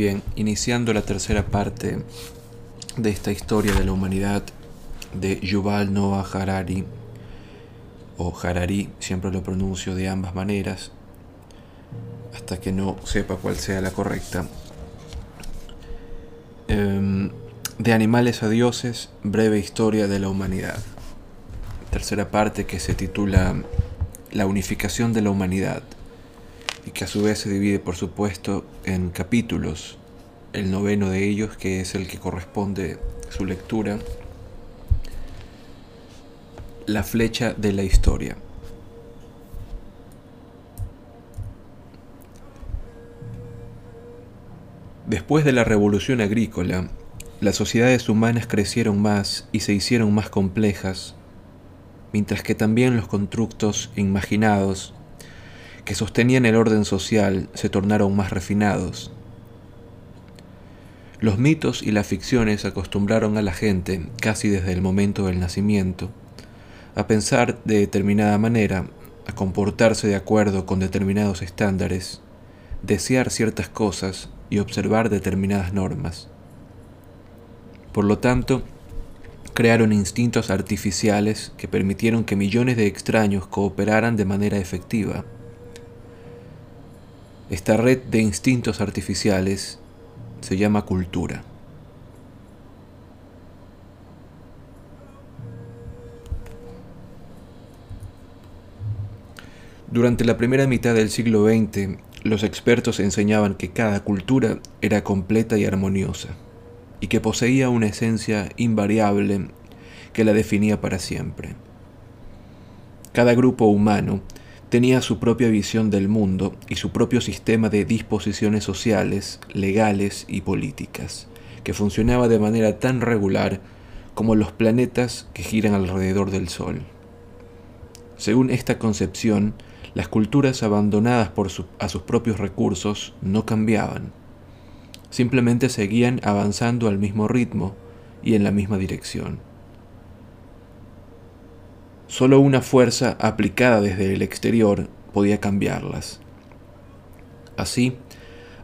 Bien, iniciando la tercera parte de esta historia de la humanidad de Yuval Noah Harari, o Harari, siempre lo pronuncio de ambas maneras, hasta que no sepa cuál sea la correcta. Em, de animales a dioses, breve historia de la humanidad. Tercera parte que se titula La unificación de la humanidad que a su vez se divide por supuesto en capítulos, el noveno de ellos que es el que corresponde su lectura, la flecha de la historia. Después de la revolución agrícola, las sociedades humanas crecieron más y se hicieron más complejas, mientras que también los constructos imaginados que sostenían el orden social se tornaron más refinados. Los mitos y las ficciones acostumbraron a la gente, casi desde el momento del nacimiento, a pensar de determinada manera, a comportarse de acuerdo con determinados estándares, desear ciertas cosas y observar determinadas normas. Por lo tanto, crearon instintos artificiales que permitieron que millones de extraños cooperaran de manera efectiva. Esta red de instintos artificiales se llama cultura. Durante la primera mitad del siglo XX, los expertos enseñaban que cada cultura era completa y armoniosa, y que poseía una esencia invariable que la definía para siempre. Cada grupo humano tenía su propia visión del mundo y su propio sistema de disposiciones sociales, legales y políticas, que funcionaba de manera tan regular como los planetas que giran alrededor del Sol. Según esta concepción, las culturas abandonadas por a sus propios recursos no cambiaban, simplemente seguían avanzando al mismo ritmo y en la misma dirección. Solo una fuerza aplicada desde el exterior podía cambiarlas. Así,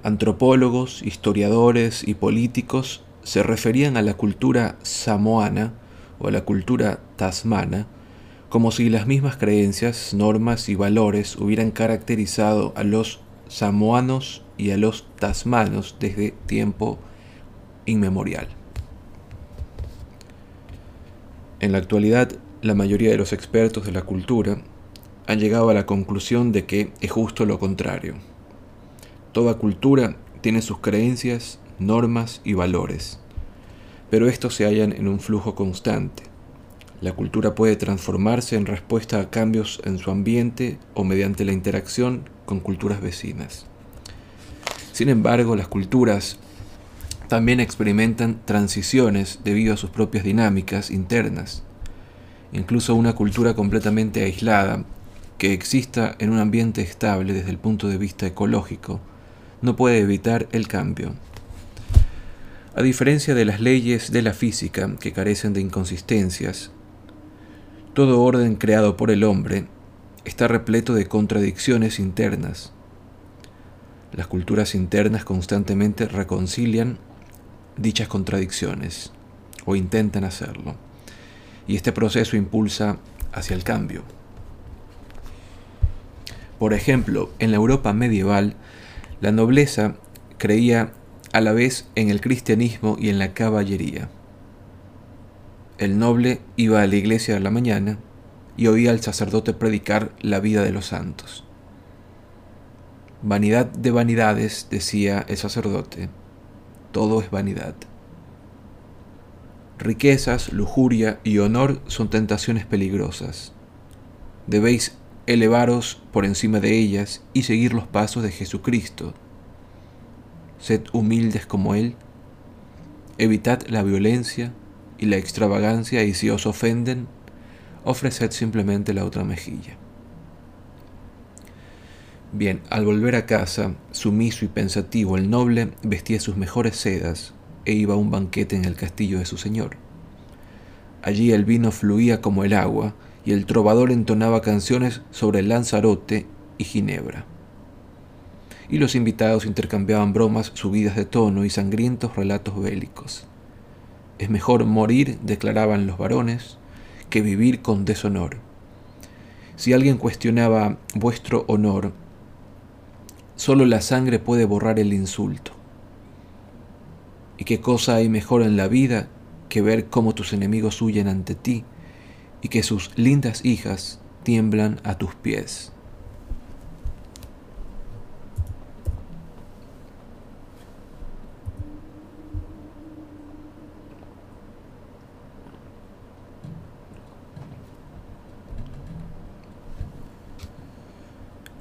antropólogos, historiadores y políticos se referían a la cultura samoana o a la cultura tasmana como si las mismas creencias, normas y valores hubieran caracterizado a los samoanos y a los tasmanos desde tiempo inmemorial. En la actualidad, la mayoría de los expertos de la cultura han llegado a la conclusión de que es justo lo contrario. Toda cultura tiene sus creencias, normas y valores, pero estos se hallan en un flujo constante. La cultura puede transformarse en respuesta a cambios en su ambiente o mediante la interacción con culturas vecinas. Sin embargo, las culturas también experimentan transiciones debido a sus propias dinámicas internas incluso una cultura completamente aislada, que exista en un ambiente estable desde el punto de vista ecológico, no puede evitar el cambio. A diferencia de las leyes de la física, que carecen de inconsistencias, todo orden creado por el hombre está repleto de contradicciones internas. Las culturas internas constantemente reconcilian dichas contradicciones, o intentan hacerlo y este proceso impulsa hacia el cambio. Por ejemplo, en la Europa medieval, la nobleza creía a la vez en el cristianismo y en la caballería. El noble iba a la iglesia a la mañana y oía al sacerdote predicar la vida de los santos. Vanidad de vanidades, decía el sacerdote, todo es vanidad. Riquezas, lujuria y honor son tentaciones peligrosas. Debéis elevaros por encima de ellas y seguir los pasos de Jesucristo. Sed humildes como Él. Evitad la violencia y la extravagancia y si os ofenden, ofreced simplemente la otra mejilla. Bien, al volver a casa, sumiso y pensativo, el noble vestía sus mejores sedas e iba a un banquete en el castillo de su señor. Allí el vino fluía como el agua y el trovador entonaba canciones sobre Lanzarote y Ginebra. y los invitados intercambiaban bromas subidas de tono y sangrientos relatos bélicos. Es mejor morir, declaraban los varones, que vivir con deshonor. Si alguien cuestionaba vuestro honor, solo la sangre puede borrar el insulto. ¿Y qué cosa hay mejor en la vida que ver cómo tus enemigos huyen ante ti y que sus lindas hijas tiemblan a tus pies?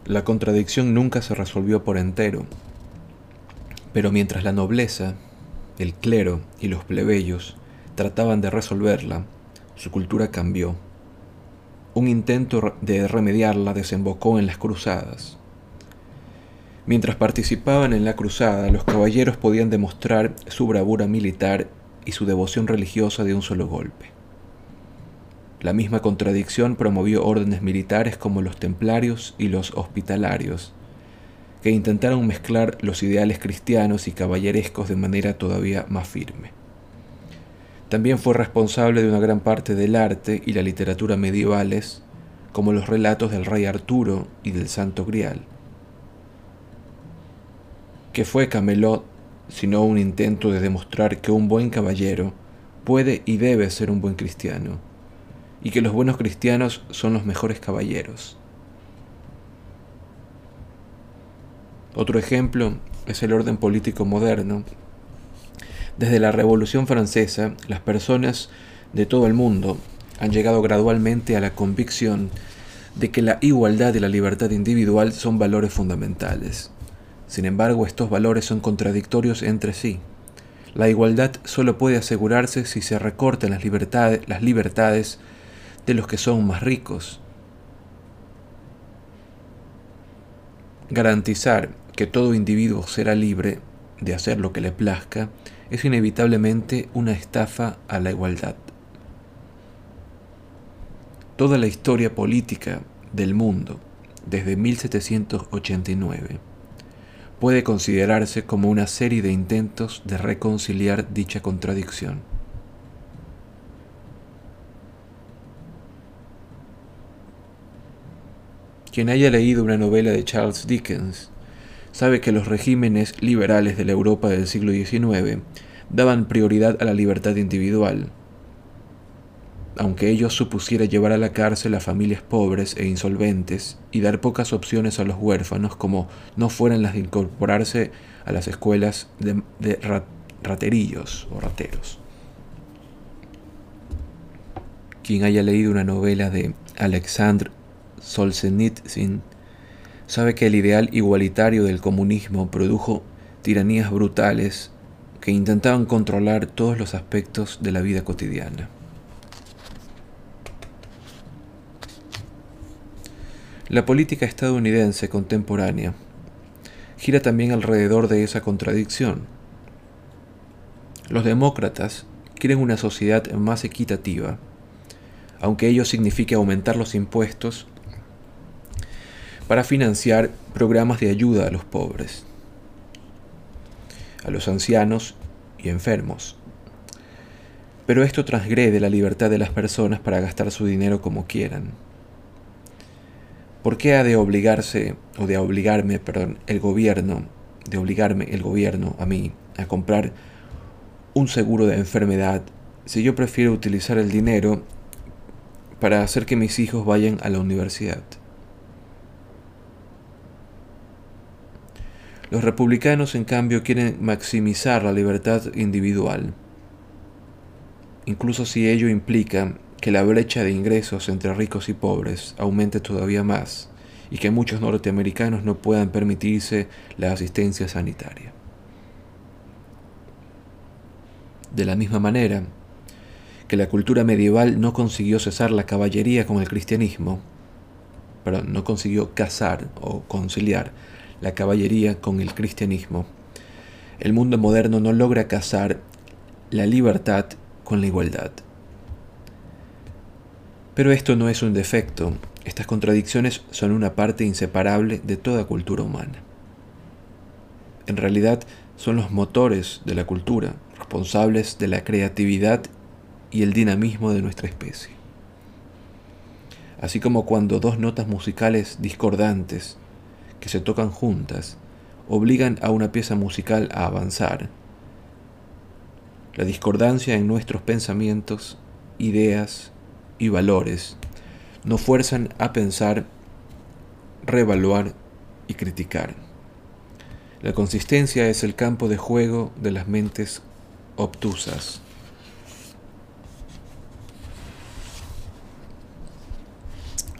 La contradicción nunca se resolvió por entero, pero mientras la nobleza, el clero y los plebeyos trataban de resolverla, su cultura cambió. Un intento de remediarla desembocó en las cruzadas. Mientras participaban en la cruzada, los caballeros podían demostrar su bravura militar y su devoción religiosa de un solo golpe. La misma contradicción promovió órdenes militares como los templarios y los hospitalarios, que intentaron mezclar los ideales cristianos y caballerescos de manera todavía más firme. También fue responsable de una gran parte del arte y la literatura medievales, como los relatos del rey Arturo y del Santo Grial. Que fue Camelot sino un intento de demostrar que un buen caballero puede y debe ser un buen cristiano? y que los buenos cristianos son los mejores caballeros. Otro ejemplo es el orden político moderno. Desde la Revolución Francesa, las personas de todo el mundo han llegado gradualmente a la convicción de que la igualdad y la libertad individual son valores fundamentales. Sin embargo, estos valores son contradictorios entre sí. La igualdad solo puede asegurarse si se recortan las libertades, las libertades de los que son más ricos. Garantizar que todo individuo será libre de hacer lo que le plazca es inevitablemente una estafa a la igualdad. Toda la historia política del mundo, desde 1789, puede considerarse como una serie de intentos de reconciliar dicha contradicción. Quien haya leído una novela de Charles Dickens sabe que los regímenes liberales de la Europa del siglo XIX daban prioridad a la libertad individual, aunque ello supusiera llevar a la cárcel a familias pobres e insolventes y dar pocas opciones a los huérfanos como no fueran las de incorporarse a las escuelas de, raterillos o rateros. Quien haya leído una novela de Alexandre Solzhenitsyn sabe que el ideal igualitario del comunismo produjo tiranías brutales que intentaban controlar todos los aspectos de la vida cotidiana. La política estadounidense contemporánea gira también alrededor de esa contradicción. Los demócratas quieren una sociedad más equitativa, aunque ello signifique aumentar los impuestos para financiar programas de ayuda a los pobres, a los ancianos y enfermos. Pero esto transgrede la libertad de las personas para gastar su dinero como quieran. ¿Por qué ha de obligarse o de obligarme, perdón, el gobierno, de obligarme el gobierno a mí a comprar un seguro de enfermedad si yo prefiero utilizar el dinero para hacer que mis hijos vayan a la universidad? Los republicanos, en cambio, quieren maximizar la libertad individual, incluso si ello implica que la brecha de ingresos entre ricos y pobres aumente todavía más y que muchos norteamericanos no puedan permitirse la asistencia sanitaria. De la misma manera que la cultura medieval no consiguió cesar la caballería con el cristianismo, pero no consiguió casar o conciliar la caballería con el cristianismo. El mundo moderno no logra casar la libertad con la igualdad. Pero esto no es un defecto, estas contradicciones son una parte inseparable de toda cultura humana. en realidad son los motores de la cultura, responsables de la creatividad y el dinamismo de nuestra especie. Así como cuando dos notas musicales discordantes que se tocan juntas obligan a una pieza musical a avanzar, la discordancia en nuestros pensamientos, ideas y valores nos fuerzan a pensar, reevaluar y criticar. La consistencia es el campo de juego de las mentes obtusas.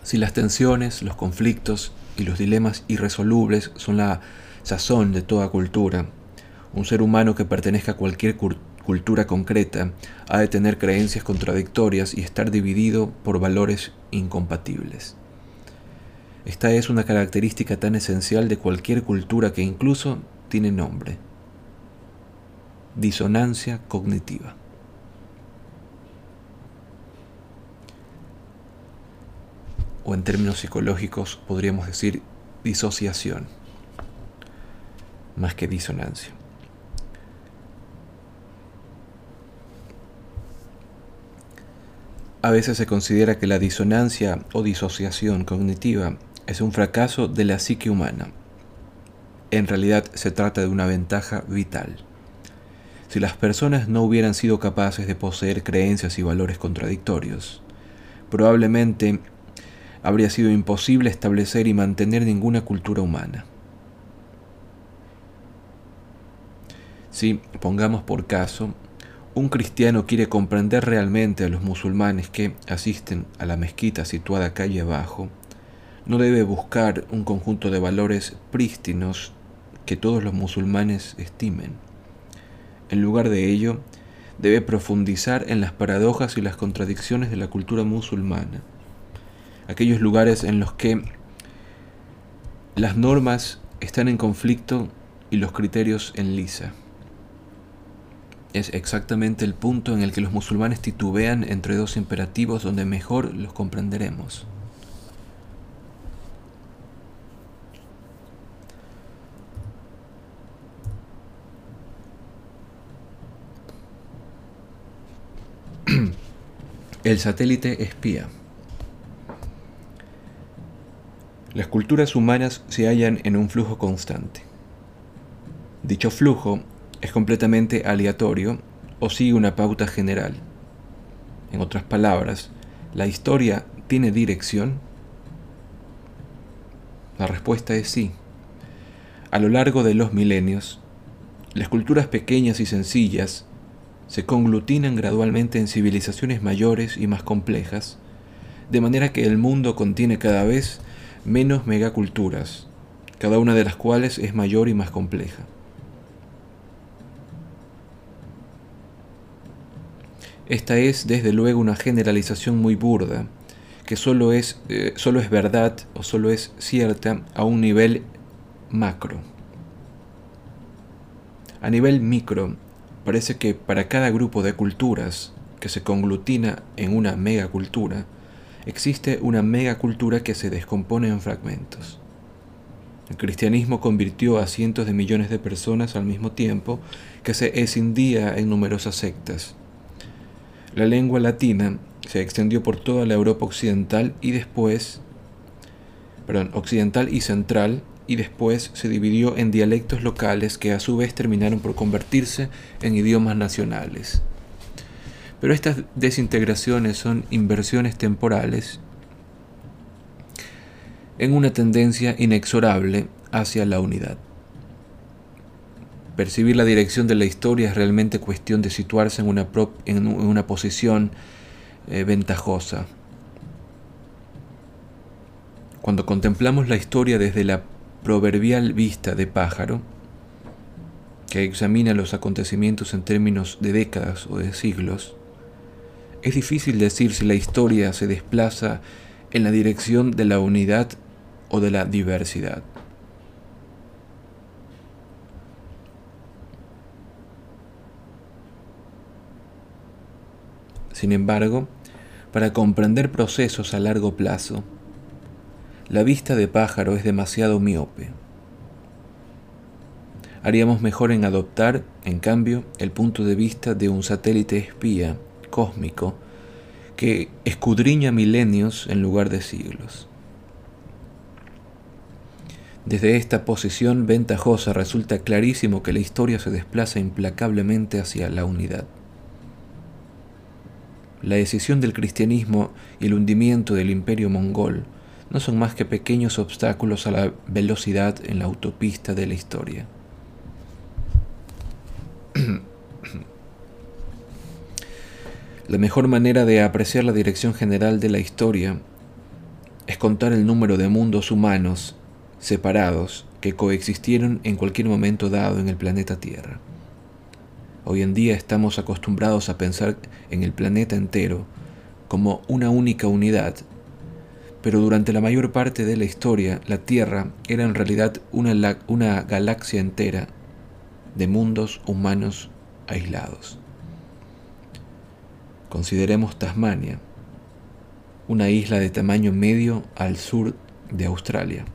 Si las tensiones, los conflictos y los dilemas irresolubles son la sazón de toda cultura, un ser humano que pertenezca a cualquier cultura concreta ha de tener creencias contradictorias y estar dividido por valores incompatibles. Esta es una característica tan esencial de cualquier cultura que incluso tiene nombre. Disonancia cognitiva. O en términos psicológicos podríamos decir disociación, más que disonancia. A veces se considera que la disonancia o disociación cognitiva es un fracaso de la psique humana. En realidad se trata de una ventaja vital. Si las personas no hubieran sido capaces de poseer creencias y valores contradictorios, probablemente habría sido imposible establecer y mantener ninguna cultura humana. Si, pongamos por caso, un cristiano quiere comprender realmente a los musulmanes que asisten a la mezquita situada calle abajo, no debe buscar un conjunto de valores prístinos que todos los musulmanes estimen. En lugar de ello, debe profundizar en las paradojas y las contradicciones de la cultura musulmana, aquellos lugares en los que las normas están en conflicto y los criterios en lisa es exactamente el punto en el que los musulmanes titubean entre dos imperativos donde mejor los comprenderemos. El satélite espía. Las culturas humanas se hallan en un flujo constante. Dicho flujo es completamente aleatorio o sigue una pauta general. En otras palabras, ¿la historia tiene dirección? La respuesta es sí. A lo largo de los milenios, las culturas pequeñas y sencillas se conglutinan gradualmente en civilizaciones mayores y más complejas, de manera que el mundo contiene cada vez menos megaculturas, cada una de las cuales es mayor y más compleja. Esta es, desde luego, una generalización muy burda, que solo es, eh, solo es verdad o solo es cierta a un nivel macro. A nivel micro, parece que para cada grupo de culturas que se conglutina en una megacultura, existe una megacultura que se descompone en fragmentos. El cristianismo convirtió a cientos de millones de personas al mismo tiempo que se escindía en numerosas sectas la lengua latina se extendió por toda la Europa occidental y después, perdón, occidental y central, y después se dividió en dialectos locales que a su vez terminaron por convertirse en idiomas nacionales. Pero estas desintegraciones son inversiones temporales en una tendencia inexorable hacia la unidad. Percibir la dirección de la historia es realmente cuestión de situarse en una, posición eh, ventajosa. Cuando contemplamos la historia desde la proverbial vista de pájaro, que examina los acontecimientos en términos de décadas o de siglos, es difícil decir si la historia se desplaza en la dirección de la unidad o de la diversidad. Sin embargo, para comprender procesos a largo plazo, la vista de pájaro es demasiado miope. Haríamos mejor en adoptar, en cambio, el punto de vista de un satélite espía cósmico que escudriña milenios en lugar de siglos. Desde esta posición ventajosa resulta clarísimo que la historia se desplaza implacablemente hacia la unidad. La decisión del cristianismo y el hundimiento del imperio mongol no son más que pequeños obstáculos a la velocidad en la autopista de la historia. La mejor manera de apreciar la dirección general de la historia es contar el número de mundos humanos separados que coexistieron en cualquier momento dado en el planeta Tierra. Hoy en día estamos acostumbrados a pensar en el planeta entero como una única unidad, pero durante la mayor parte de la historia la Tierra era en realidad una, galaxia entera de mundos humanos aislados. Consideremos Tasmania, una isla de tamaño medio al sur de Australia.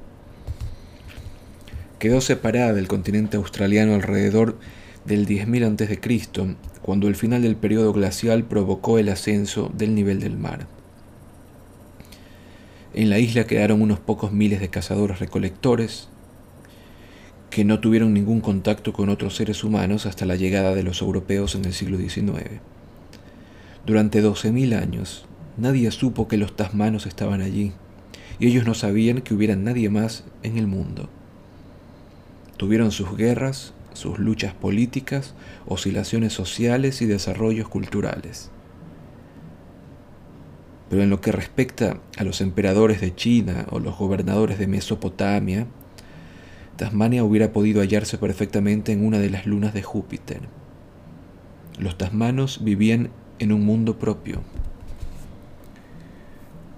Quedó separada del continente australiano alrededor del 10.000 a.C., cuando el final del periodo glacial provocó el ascenso del nivel del mar. En la isla quedaron unos pocos miles de cazadores recolectores que no tuvieron ningún contacto con otros seres humanos hasta la llegada de los europeos en el siglo XIX. Durante 12.000 años, nadie supo que los tasmanos estaban allí, y ellos no sabían que hubiera nadie más en el mundo. Tuvieron sus guerras, sus luchas políticas, oscilaciones sociales y desarrollos culturales. Pero en lo que respecta a los emperadores de China o los gobernadores de Mesopotamia, Tasmania hubiera podido hallarse perfectamente en una de las lunas de Júpiter. Los tasmanos vivían en un mundo propio.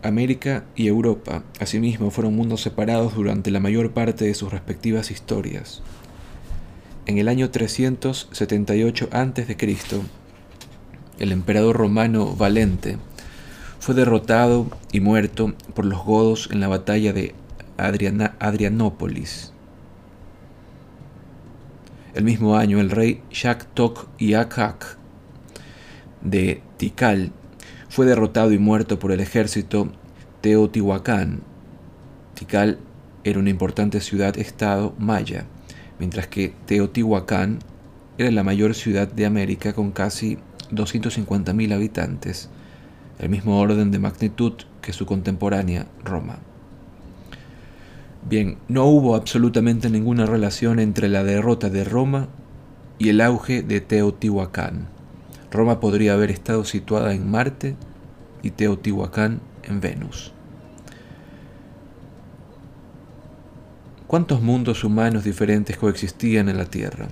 América y Europa, asimismo, fueron mundos separados durante la mayor parte de sus respectivas historias. En el año 378 a.C., el emperador romano Valente fue derrotado y muerto por los godos en la batalla de Adrianópolis. El mismo año, el rey Shak-Tok Akak de Tikal fue derrotado y muerto por el ejército Teotihuacán. Tikal era una importante ciudad-estado maya, mientras que Teotihuacán era la mayor ciudad de América con casi 250.000 habitantes, el mismo orden de magnitud que su contemporánea Roma. Bien, no hubo absolutamente ninguna relación entre la derrota de Roma y el auge de Teotihuacán. Roma podría haber estado situada en Marte y Teotihuacán en Venus. ¿Cuántos mundos humanos diferentes coexistían en la Tierra?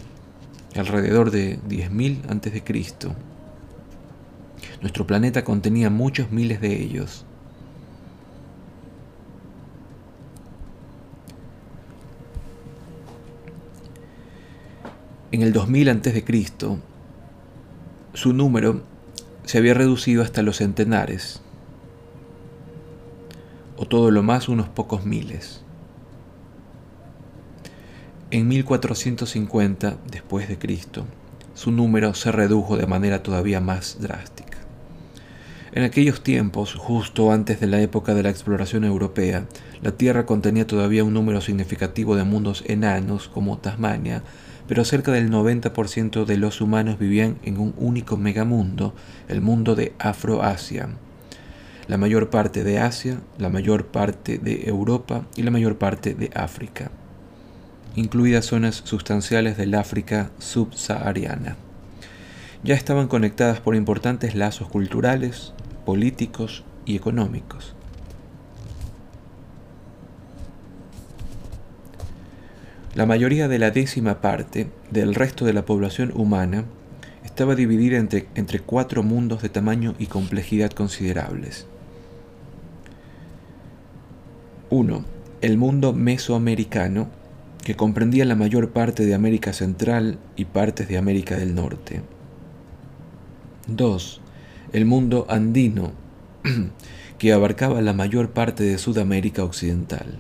Alrededor de 10.000 a.C. Nuestro planeta contenía muchos miles de ellos. En el 2000 a.C., su número se había reducido hasta los centenares, o todo lo más unos pocos miles. En 1450 después de Cristo, su número se redujo de manera todavía más drástica. En aquellos tiempos, justo antes de la época de la exploración europea, la Tierra contenía todavía un número significativo de mundos enanos como Tasmania, pero cerca del 90% de los humanos vivían en un único megamundo, el mundo de Afroasia. La mayor parte de Asia, la mayor parte de Europa y la mayor parte de África, incluidas zonas sustanciales del África subsahariana. Ya estaban conectadas por importantes lazos culturales, políticos y económicos. La mayoría de la décima parte del resto de la población humana estaba dividida entre, entre, cuatro mundos de tamaño y complejidad considerables. 1. El mundo mesoamericano, que comprendía la mayor parte de América Central y partes de América del Norte. 2. El mundo andino, que abarcaba la mayor parte de Sudamérica Occidental.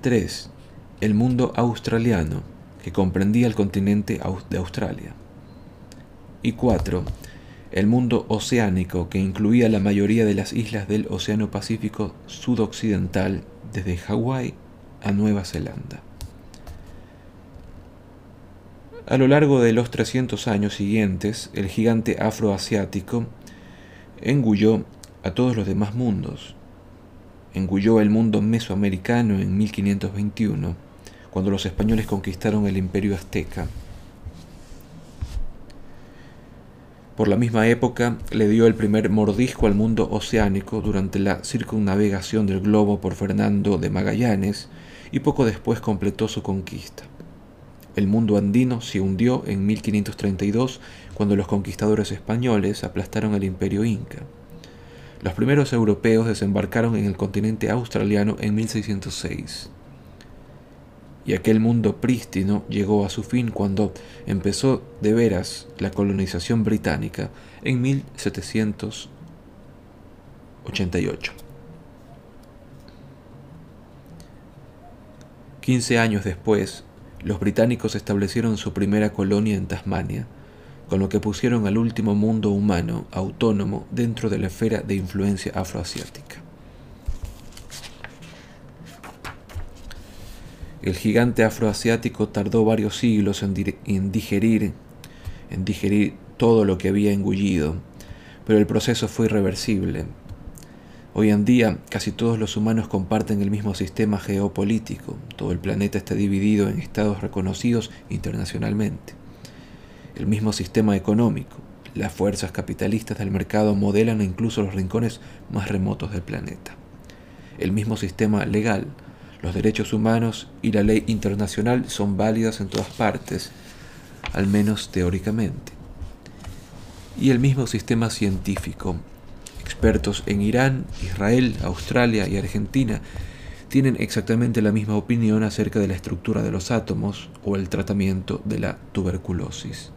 3 el mundo australiano, que comprendía el continente de Australia. Y 4. El mundo oceánico, que incluía la mayoría de las islas del Océano Pacífico sudoccidental, desde Hawái a Nueva Zelanda. A lo largo de los 300 años siguientes, el gigante afroasiático engulló a todos los demás mundos. Engulló el mundo mesoamericano en 1521, cuando los españoles conquistaron el imperio azteca. Por la misma época le dio el primer mordisco al mundo oceánico durante la circunnavegación del globo por Fernando de Magallanes y poco después completó su conquista. El mundo andino se hundió en 1532 cuando los conquistadores españoles aplastaron el imperio inca. Los primeros europeos desembarcaron en el continente australiano en 1606. Y aquel mundo prístino llegó a su fin cuando empezó de veras la colonización británica en 1788. Quince años después, los británicos establecieron su primera colonia en Tasmania, con lo que pusieron al último mundo humano autónomo dentro de la esfera de influencia afroasiática. El gigante afroasiático tardó varios siglos en, digerir, en digerir todo lo que había engullido, pero el proceso fue irreversible Hoy en día casi todos los humanos comparten el mismo sistema geopolítico, todo el planeta está dividido en estados reconocidos internacionalmente. El mismo sistema económico, las fuerzas capitalistas del mercado modelan incluso los rincones más remotos del planeta. El mismo sistema legal, los derechos humanos y la ley internacional son válidas en todas partes, al menos teóricamente. Y el mismo sistema científico, Expertos en Irán, Israel, Australia y Argentina tienen exactamente la misma opinión acerca de la estructura de los átomos o el tratamiento de la tuberculosis.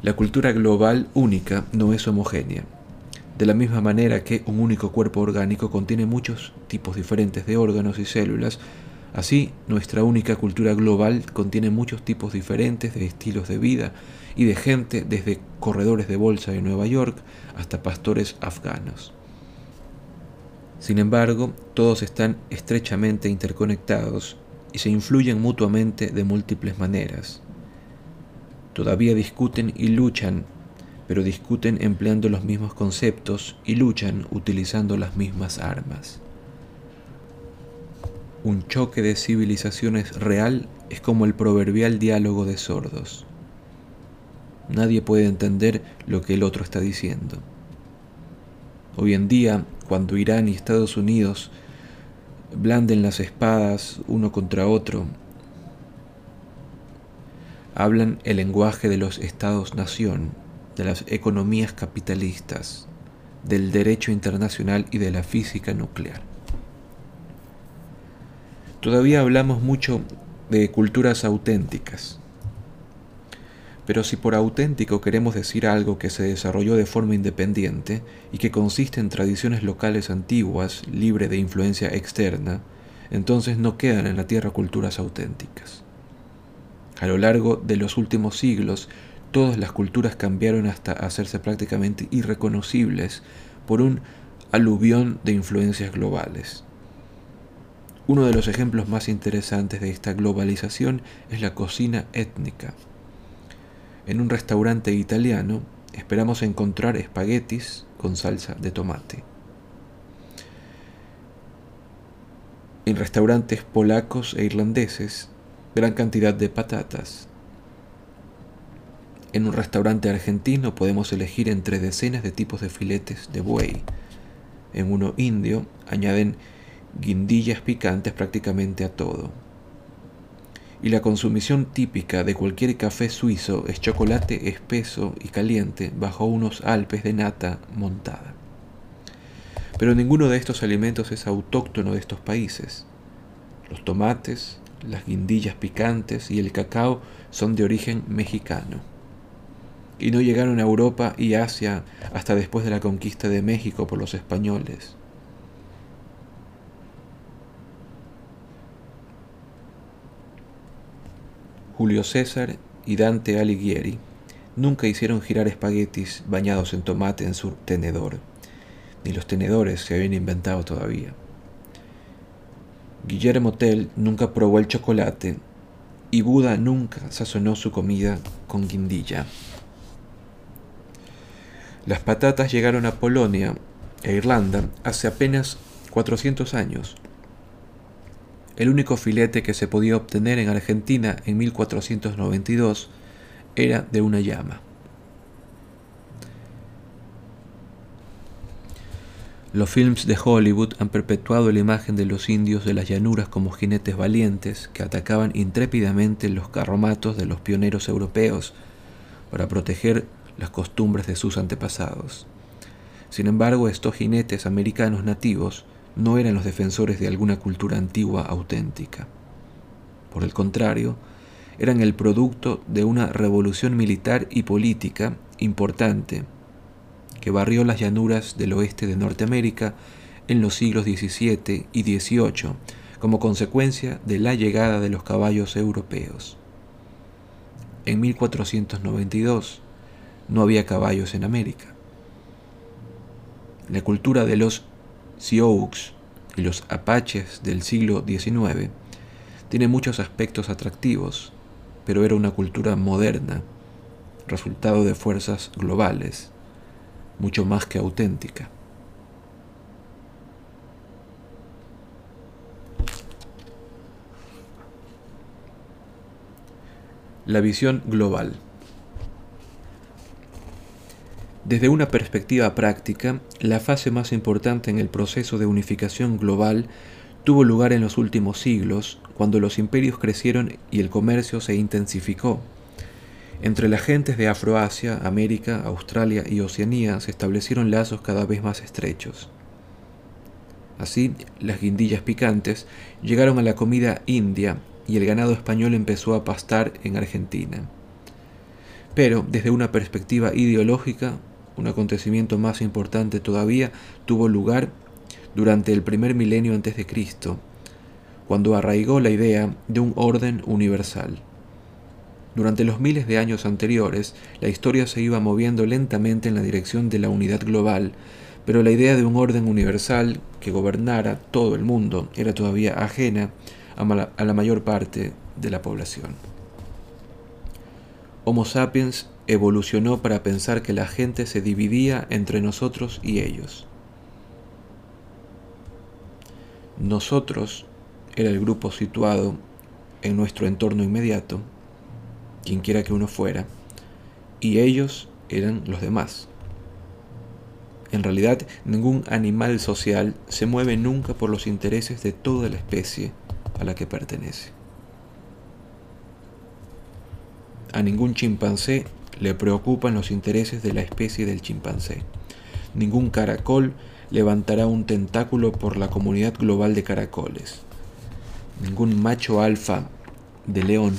La cultura global única no es homogénea. De la misma manera que un único cuerpo orgánico contiene muchos tipos diferentes de órganos y células, así nuestra única cultura global contiene muchos tipos diferentes de estilos de vida y de gente desde corredores de bolsa de Nueva York hasta pastores afganos. Sin embargo, todos están estrechamente interconectados y se influyen mutuamente de múltiples maneras. Todavía discuten y luchan, pero discuten empleando los mismos conceptos y luchan utilizando las mismas armas. Un choque de civilizaciones real es como el proverbial diálogo de sordos. Nadie puede entender lo que el otro está diciendo. Hoy en día, cuando Irán y Estados Unidos blanden las espadas uno contra otro, hablan el lenguaje de los estados-nación, de las economías capitalistas, del derecho internacional y de la física nuclear. Todavía hablamos mucho de culturas auténticas, pero si por auténtico queremos decir algo que se desarrolló de forma independiente y que consiste en tradiciones locales antiguas, libre de influencia externa, entonces no quedan en la tierra culturas auténticas. A lo largo de los últimos siglos, todas las culturas cambiaron hasta hacerse prácticamente irreconocibles por un aluvión de influencias globales. Uno de los ejemplos más interesantes de esta globalización es la cocina étnica. En un restaurante italiano esperamos encontrar espaguetis con salsa de tomate. En restaurantes polacos e irlandeses, gran cantidad de patatas. En un restaurante argentino podemos elegir entre decenas de tipos de filetes de buey. En uno indio añaden guindillas picantes prácticamente a todo y la consumición típica de cualquier café suizo es chocolate espeso y caliente bajo unos alpes de nata montada. Pero ninguno de estos alimentos es autóctono de estos países. Los tomates, las guindillas picantes y el cacao son de origen mexicano. Y no llegaron a Europa y Asia hasta después de la conquista de México por los españoles. Julio César y Dante Alighieri nunca hicieron girar espaguetis bañados en tomate en su tenedor, ni los tenedores se habían inventado todavía. Guillermo Tell nunca probó el chocolate y Buda nunca sazonó su comida con guindilla. Las patatas llegaron a Polonia e Irlanda hace apenas 400 años. El único filete que se podía obtener en Argentina en 1492 era de una llama. Los films de Hollywood han perpetuado la imagen de los indios de las llanuras como jinetes valientes que atacaban intrépidamente los carromatos de los pioneros europeos para proteger las costumbres de sus antepasados. Sin embargo, estos jinetes americanos nativos no eran los defensores de alguna cultura antigua auténtica. Por el contrario, eran el producto de una revolución militar y política importante que barrió las llanuras del oeste de Norteamérica en los siglos XVII y XVIII como consecuencia de la llegada de los caballos europeos. En 1492 no había caballos en América. La cultura de los Sioux y los Apaches del siglo XIX tiene muchos aspectos atractivos, pero era una cultura moderna, resultado de fuerzas globales mucho más que auténtica. La visión global. Desde una perspectiva práctica, la fase más importante en el proceso de unificación global tuvo lugar en los últimos siglos, cuando los imperios crecieron y el comercio se intensificó. Entre las gentes de Afroasia, América, Australia y Oceanía se establecieron lazos cada vez más estrechos. Así, las guindillas picantes llegaron a la comida india y el ganado español empezó a pastar en Argentina. Pero, desde una perspectiva ideológica, un acontecimiento más importante todavía tuvo lugar durante el primer milenio antes de Cristo, cuando arraigó la idea de un orden universal. Durante los miles de años anteriores, la historia se iba moviendo lentamente en la dirección de la unidad global, pero la idea de un orden universal que gobernara todo el mundo era todavía ajena a la mayor parte de la población. Homo sapiens evolucionó para pensar que la gente se dividía entre nosotros y ellos. Nosotros era el grupo situado en nuestro entorno inmediato quien quiera que uno fuera, y ellos eran los demás. En realidad, ningún animal social se mueve nunca por los intereses de toda la especie a la que pertenece. A ningún chimpancé le preocupan los intereses de la especie del chimpancé. Ningún caracol levantará un tentáculo por la comunidad global de caracoles. Ningún macho alfa de león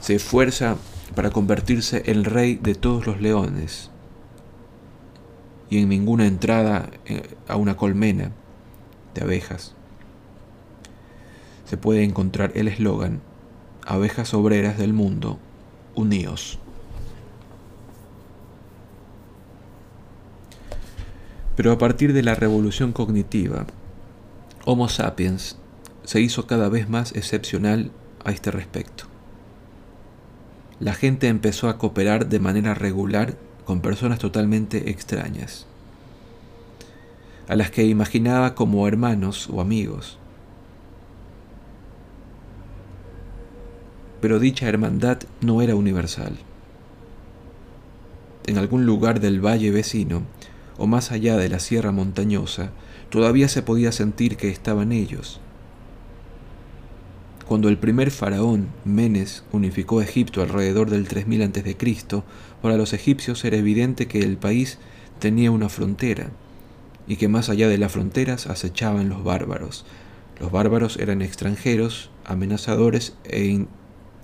se esfuerza para convertirse en rey de todos los leones y en ninguna entrada eh, a una colmena de abejas se puede encontrar el eslogan Abejas obreras del mundo, uníos. Pero a partir de la revolución cognitiva, Homo sapiens se hizo cada vez más excepcional a este respecto la gente empezó a cooperar de manera regular con personas totalmente extrañas, a las que imaginaba como hermanos o amigos. Pero dicha hermandad no era universal. En algún lugar del valle vecino, o más allá de la sierra montañosa, todavía se podía sentir que estaban ellos, cuando el primer faraón, Menes, unificó Egipto alrededor del 3000 a.C., para los egipcios era evidente que el país tenía una frontera y que más allá de las fronteras acechaban los bárbaros. Los bárbaros eran extranjeros, amenazadores e,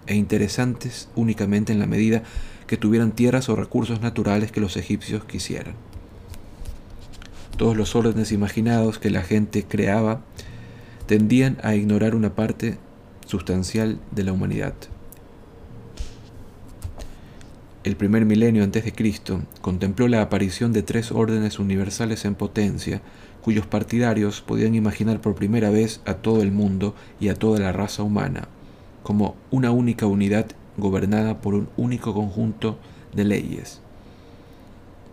e interesantes únicamente en la medida que tuvieran tierras o recursos naturales que los egipcios quisieran. Todos los órdenes imaginados que la gente creaba tendían a ignorar una parte sustancial de la humanidad, el primer milenio antes de Cristo, contempló la aparición de tres órdenes universales en potencia, cuyos partidarios podían imaginar por primera vez a todo el mundo y a toda la raza humana como una única unidad gobernada por un único conjunto de leyes.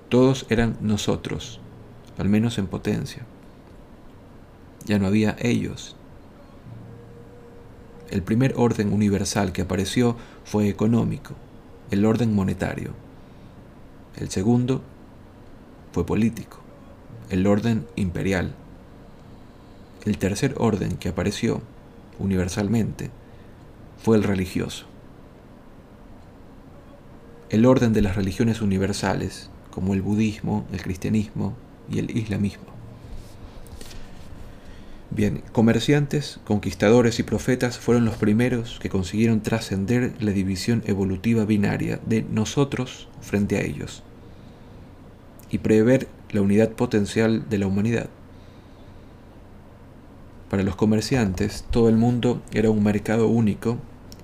Todos eran nosotros, al menos en potencia. Ya no había ellos. El primer orden universal que apareció fue económico, el orden monetario. El segundo fue político, el orden imperial. El tercer orden que apareció universalmente fue el religioso. El orden de las religiones universales, como el budismo, el cristianismo y el islamismo. Bien, comerciantes, conquistadores y profetas fueron los primeros que consiguieron trascender la división evolutiva binaria de nosotros frente a ellos y prever la unidad potencial de la humanidad. Para los comerciantes, todo el mundo era un mercado único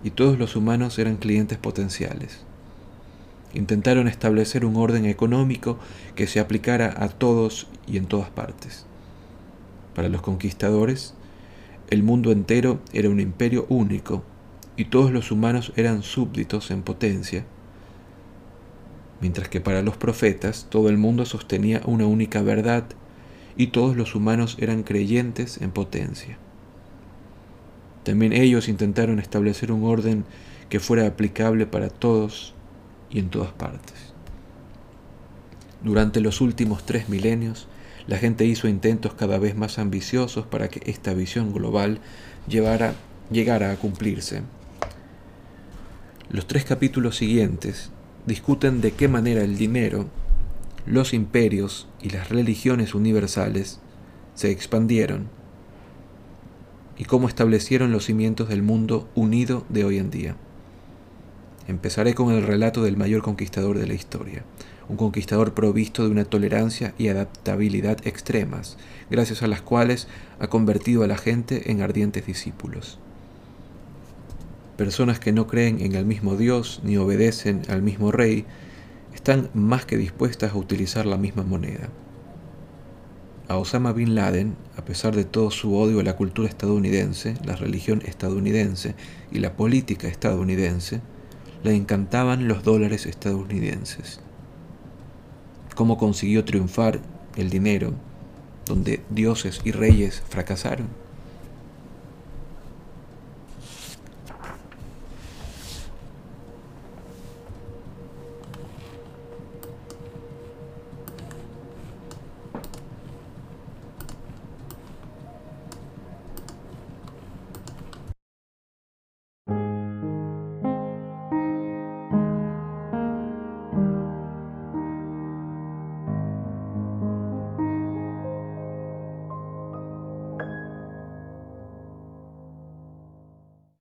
y todos los humanos eran clientes potenciales. Intentaron establecer un orden económico que se aplicara a todos y en todas partes. Para los conquistadores, el mundo entero era un imperio único y todos los humanos eran súbditos en potencia, mientras que para los profetas todo el mundo sostenía una única verdad y todos los humanos eran creyentes en potencia. También ellos intentaron establecer un orden que fuera aplicable para todos y en todas partes. Durante los últimos tres milenios, la gente hizo intentos cada vez más ambiciosos para que esta visión global llegara a cumplirse. Los tres capítulos siguientes discuten de qué manera el dinero, los imperios y las religiones universales se expandieron y cómo establecieron los cimientos del mundo unido de hoy en día. Empezaré con el relato del mayor conquistador de la historia, un conquistador provisto de una tolerancia y adaptabilidad extremas, gracias a las cuales ha convertido a la gente en ardientes discípulos. Personas que no creen en el mismo Dios ni obedecen al mismo rey, están más que dispuestas a utilizar la misma moneda. A Osama Bin Laden, a pesar de todo su odio a la cultura estadounidense, la religión estadounidense y la política estadounidense, le encantaban los dólares estadounidenses. ¿Cómo consiguió triunfar el dinero donde dioses y reyes fracasaron?